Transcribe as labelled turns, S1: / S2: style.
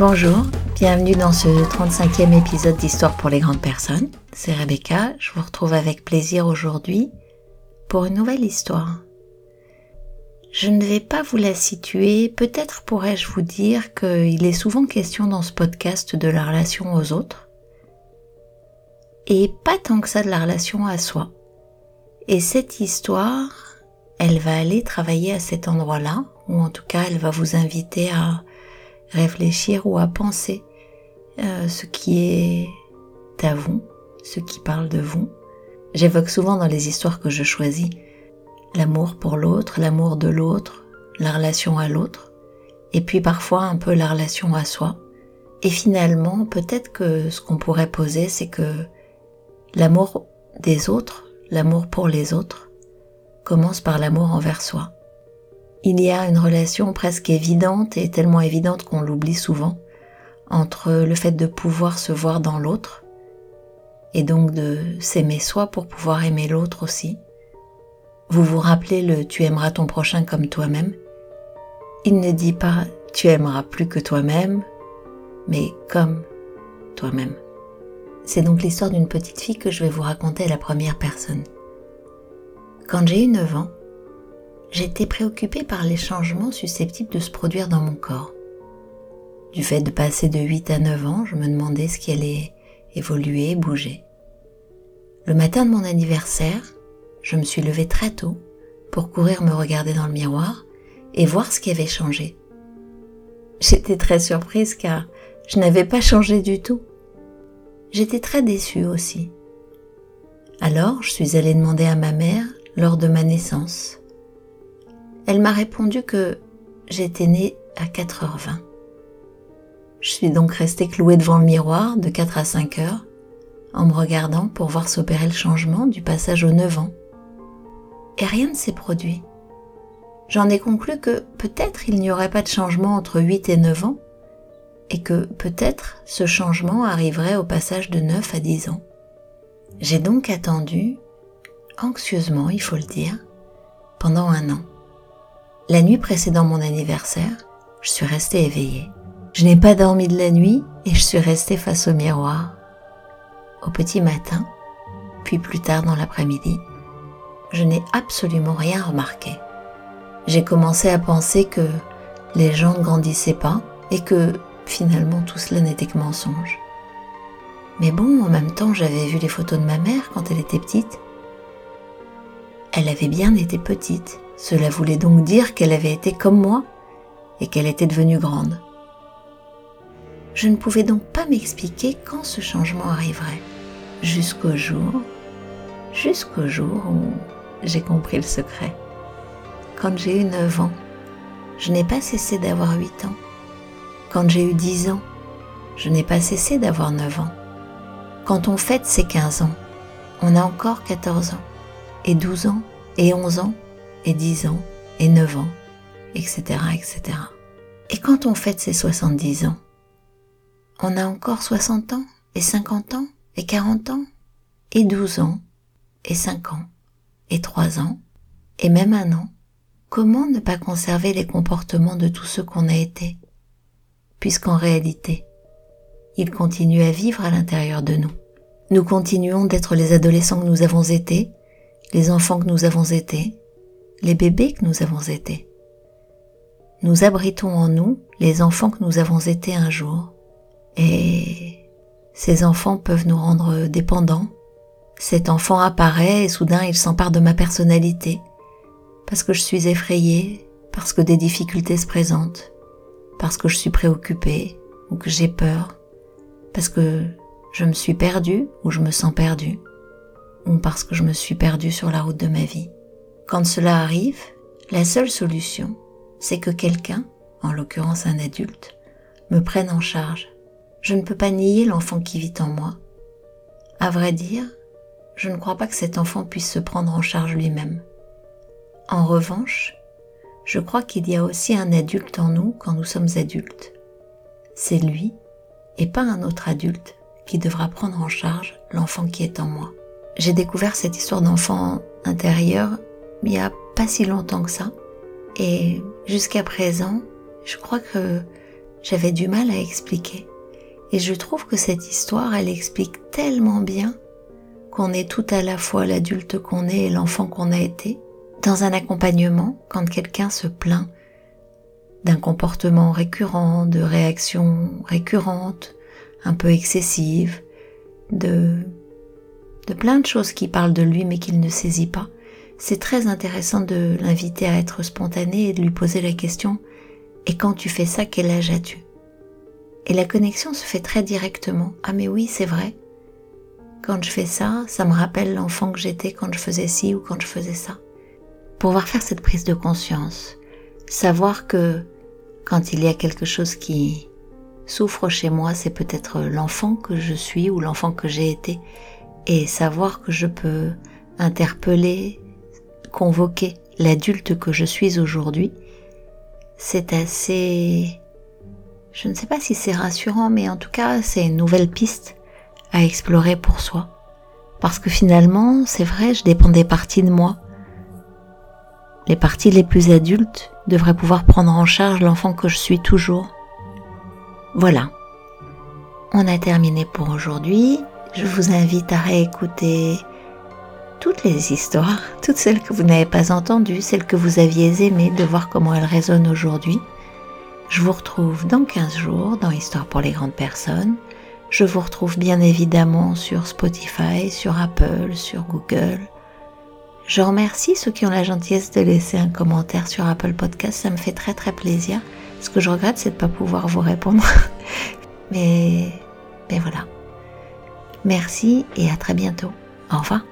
S1: Bonjour, bienvenue dans ce 35e épisode d'Histoire pour les grandes personnes. C'est Rebecca, je vous retrouve avec plaisir aujourd'hui pour une nouvelle histoire. Je ne vais pas vous la situer, peut-être pourrais-je vous dire qu'il est souvent question dans ce podcast de la relation aux autres, et pas tant que ça de la relation à soi. Et cette histoire, elle va aller travailler à cet endroit-là, ou en tout cas elle va vous inviter à réfléchir ou à penser euh, ce qui est à vous, ce qui parle de vous. J'évoque souvent dans les histoires que je choisis l'amour pour l'autre, l'amour de l'autre, la relation à l'autre, et puis parfois un peu la relation à soi. Et finalement, peut-être que ce qu'on pourrait poser, c'est que l'amour des autres, l'amour pour les autres, commence par l'amour envers soi il y a une relation presque évidente et tellement évidente qu'on l'oublie souvent entre le fait de pouvoir se voir dans l'autre et donc de s'aimer soi pour pouvoir aimer l'autre aussi. Vous vous rappelez le tu aimeras ton prochain comme toi-même Il ne dit pas tu aimeras plus que toi-même, mais comme toi-même. C'est donc l'histoire d'une petite fille que je vais vous raconter à la première personne. Quand j'ai eu 9 ans, j'étais préoccupée par les changements susceptibles de se produire dans mon corps. Du fait de passer de 8 à 9 ans, je me demandais ce qui allait évoluer, bouger. Le matin de mon anniversaire, je me suis levée très tôt pour courir me regarder dans le miroir et voir ce qui avait changé. J'étais très surprise car je n'avais pas changé du tout. J'étais très déçue aussi. Alors je suis allée demander à ma mère lors de ma naissance elle m'a répondu que j'étais née à 4h20. Je suis donc restée clouée devant le miroir de 4 à 5 heures en me regardant pour voir s'opérer le changement du passage aux 9 ans. Et rien ne s'est produit. J'en ai conclu que peut-être il n'y aurait pas de changement entre 8 et 9 ans et que peut-être ce changement arriverait au passage de 9 à 10 ans. J'ai donc attendu, anxieusement il faut le dire, pendant un an. La nuit précédant mon anniversaire, je suis restée éveillée. Je n'ai pas dormi de la nuit et je suis restée face au miroir. Au petit matin, puis plus tard dans l'après-midi, je n'ai absolument rien remarqué. J'ai commencé à penser que les gens ne grandissaient pas et que finalement tout cela n'était que mensonge. Mais bon, en même temps, j'avais vu les photos de ma mère quand elle était petite. Elle avait bien été petite cela voulait donc dire qu'elle avait été comme moi et qu'elle était devenue grande. Je ne pouvais donc pas m'expliquer quand ce changement arriverait, jusqu'au jour, jusqu'au jour où j'ai compris le secret. Quand j'ai eu 9 ans, je n'ai pas cessé d'avoir 8 ans. Quand j'ai eu 10 ans, je n'ai pas cessé d'avoir 9 ans. Quand on fête ses 15 ans, on a encore 14 ans, et 12 ans, et 11 ans, et 10 ans, et 9 ans, etc., etc. Et quand on fête ses 70 ans, on a encore 60 ans, et 50 ans, et 40 ans, et 12 ans, et 5 ans, et 3 ans, et même un an. Comment ne pas conserver les comportements de tous ceux qu'on a été, puisqu'en réalité, ils continuent à vivre à l'intérieur de nous. Nous continuons d'être les adolescents que nous avons été, les enfants que nous avons été, les bébés que nous avons été. Nous abritons en nous les enfants que nous avons été un jour. Et ces enfants peuvent nous rendre dépendants. Cet enfant apparaît et soudain il s'empare de ma personnalité. Parce que je suis effrayée, parce que des difficultés se présentent, parce que je suis préoccupée ou que j'ai peur, parce que je me suis perdue ou je me sens perdue, ou parce que je me suis perdue sur la route de ma vie. Quand cela arrive, la seule solution, c'est que quelqu'un, en l'occurrence un adulte, me prenne en charge. Je ne peux pas nier l'enfant qui vit en moi. À vrai dire, je ne crois pas que cet enfant puisse se prendre en charge lui-même. En revanche, je crois qu'il y a aussi un adulte en nous quand nous sommes adultes. C'est lui, et pas un autre adulte, qui devra prendre en charge l'enfant qui est en moi. J'ai découvert cette histoire d'enfant intérieur il n'y a pas si longtemps que ça. Et jusqu'à présent, je crois que j'avais du mal à expliquer. Et je trouve que cette histoire, elle explique tellement bien qu'on est tout à la fois l'adulte qu'on est et l'enfant qu'on a été. Dans un accompagnement, quand quelqu'un se plaint d'un comportement récurrent, de réactions récurrentes, un peu excessives, de, de plein de choses qui parlent de lui mais qu'il ne saisit pas, c'est très intéressant de l'inviter à être spontané et de lui poser la question Et quand tu fais ça, quel âge as-tu? Et la connexion se fait très directement. Ah mais oui, c'est vrai. Quand je fais ça, ça me rappelle l'enfant que j'étais quand je faisais ci ou quand je faisais ça. Pouvoir faire cette prise de conscience, savoir que quand il y a quelque chose qui souffre chez moi, c'est peut-être l'enfant que je suis ou l'enfant que j'ai été, et savoir que je peux interpeller, convoquer l'adulte que je suis aujourd'hui, c'est assez... Je ne sais pas si c'est rassurant, mais en tout cas, c'est une nouvelle piste à explorer pour soi. Parce que finalement, c'est vrai, je dépends des parties de moi. Les parties les plus adultes devraient pouvoir prendre en charge l'enfant que je suis toujours. Voilà. On a terminé pour aujourd'hui. Je vous invite à réécouter toutes les histoires, toutes celles que vous n'avez pas entendues, celles que vous aviez aimées, de voir comment elles résonnent aujourd'hui. Je vous retrouve dans 15 jours dans Histoire pour les grandes personnes. Je vous retrouve bien évidemment sur Spotify, sur Apple, sur Google. Je remercie ceux qui ont la gentillesse de laisser un commentaire sur Apple Podcast, ça me fait très très plaisir. Ce que je regrette, c'est de ne pas pouvoir vous répondre. mais, mais voilà. Merci et à très bientôt. Au revoir.